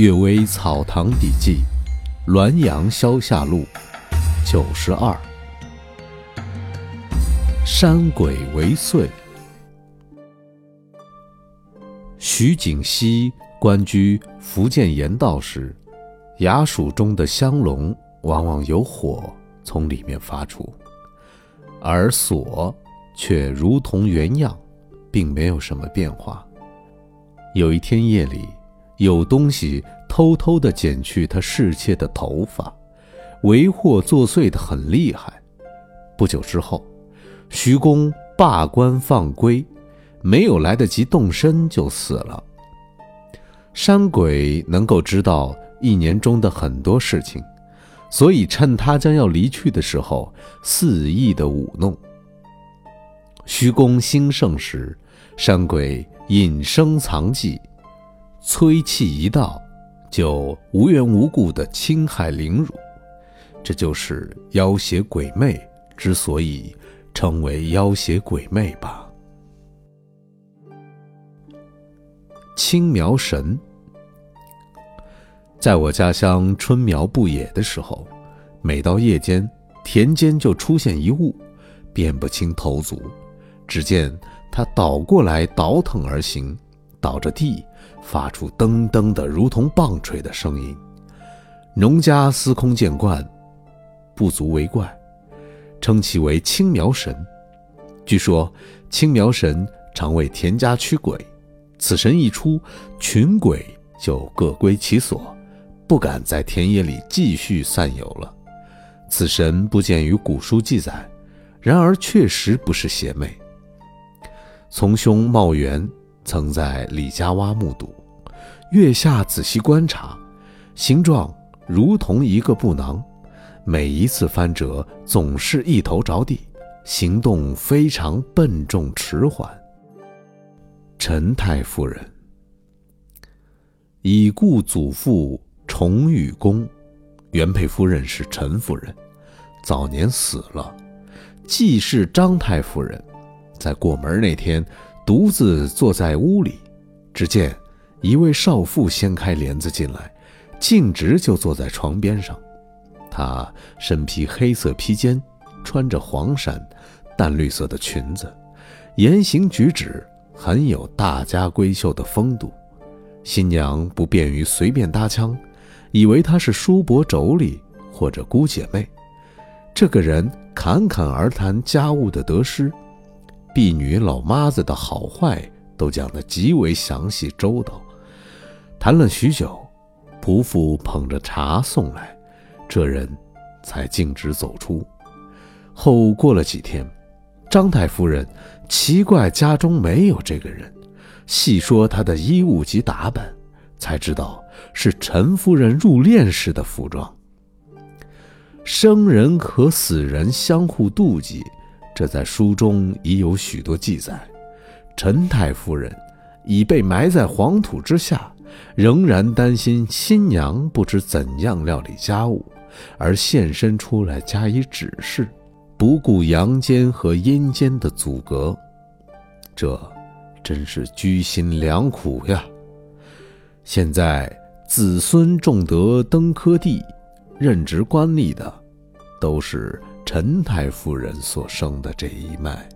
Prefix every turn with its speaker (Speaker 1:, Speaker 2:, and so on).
Speaker 1: 阅微草堂笔记，滦阳消夏录九十二。山鬼为祟。徐景熙官居福建盐道时，衙署中的香笼往往有火从里面发出，而锁却如同原样，并没有什么变化。有一天夜里。有东西偷偷地剪去他侍妾的头发，为祸作祟的很厉害。不久之后，徐公罢官放归，没有来得及动身就死了。山鬼能够知道一年中的很多事情，所以趁他将要离去的时候，肆意的舞弄。徐公兴盛时，山鬼隐声藏迹。催气一到，就无缘无故的侵害凌辱，这就是妖邪鬼魅之所以称为妖邪鬼魅吧。青苗神，在我家乡春苗不野的时候，每到夜间，田间就出现一物，辨不清头足，只见他倒过来倒腾而行，倒着地。发出噔噔的如同棒槌的声音，农家司空见惯，不足为怪，称其为青苗神。据说青苗神常为田家驱鬼，此神一出，群鬼就各归其所，不敢在田野里继续散游了。此神不见于古书记载，然而确实不是邪魅。从兄茂元。曾在李家洼目睹，月下仔细观察，形状如同一个布囊，每一次翻折总是一头着地，行动非常笨重迟缓。陈太夫人，已故祖父崇禹公，原配夫人是陈夫人，早年死了，继室张太夫人，在过门那天。独自坐在屋里，只见一位少妇掀开帘子进来，径直就坐在床边上。她身披黑色披肩，穿着黄衫，淡绿色的裙子，言行举止很有大家闺秀的风度。新娘不便于随便搭腔，以为她是叔伯妯娌或者姑姐妹。这个人侃侃而谈家务的得失。婢女老妈子的好坏都讲得极为详细周到，谈了许久，仆妇捧着茶送来，这人才径直走出。后过了几天，张太夫人奇怪家中没有这个人，细说他的衣物及打扮，才知道是陈夫人入殓时的服装。生人和死人相互妒忌。这在书中已有许多记载。陈太夫人已被埋在黄土之下，仍然担心新娘不知怎样料理家务，而现身出来加以指示，不顾阳间和阴间的阻隔。这真是居心良苦呀！现在子孙重德登科第，任职官吏的，都是。陈太夫人所生的这一脉。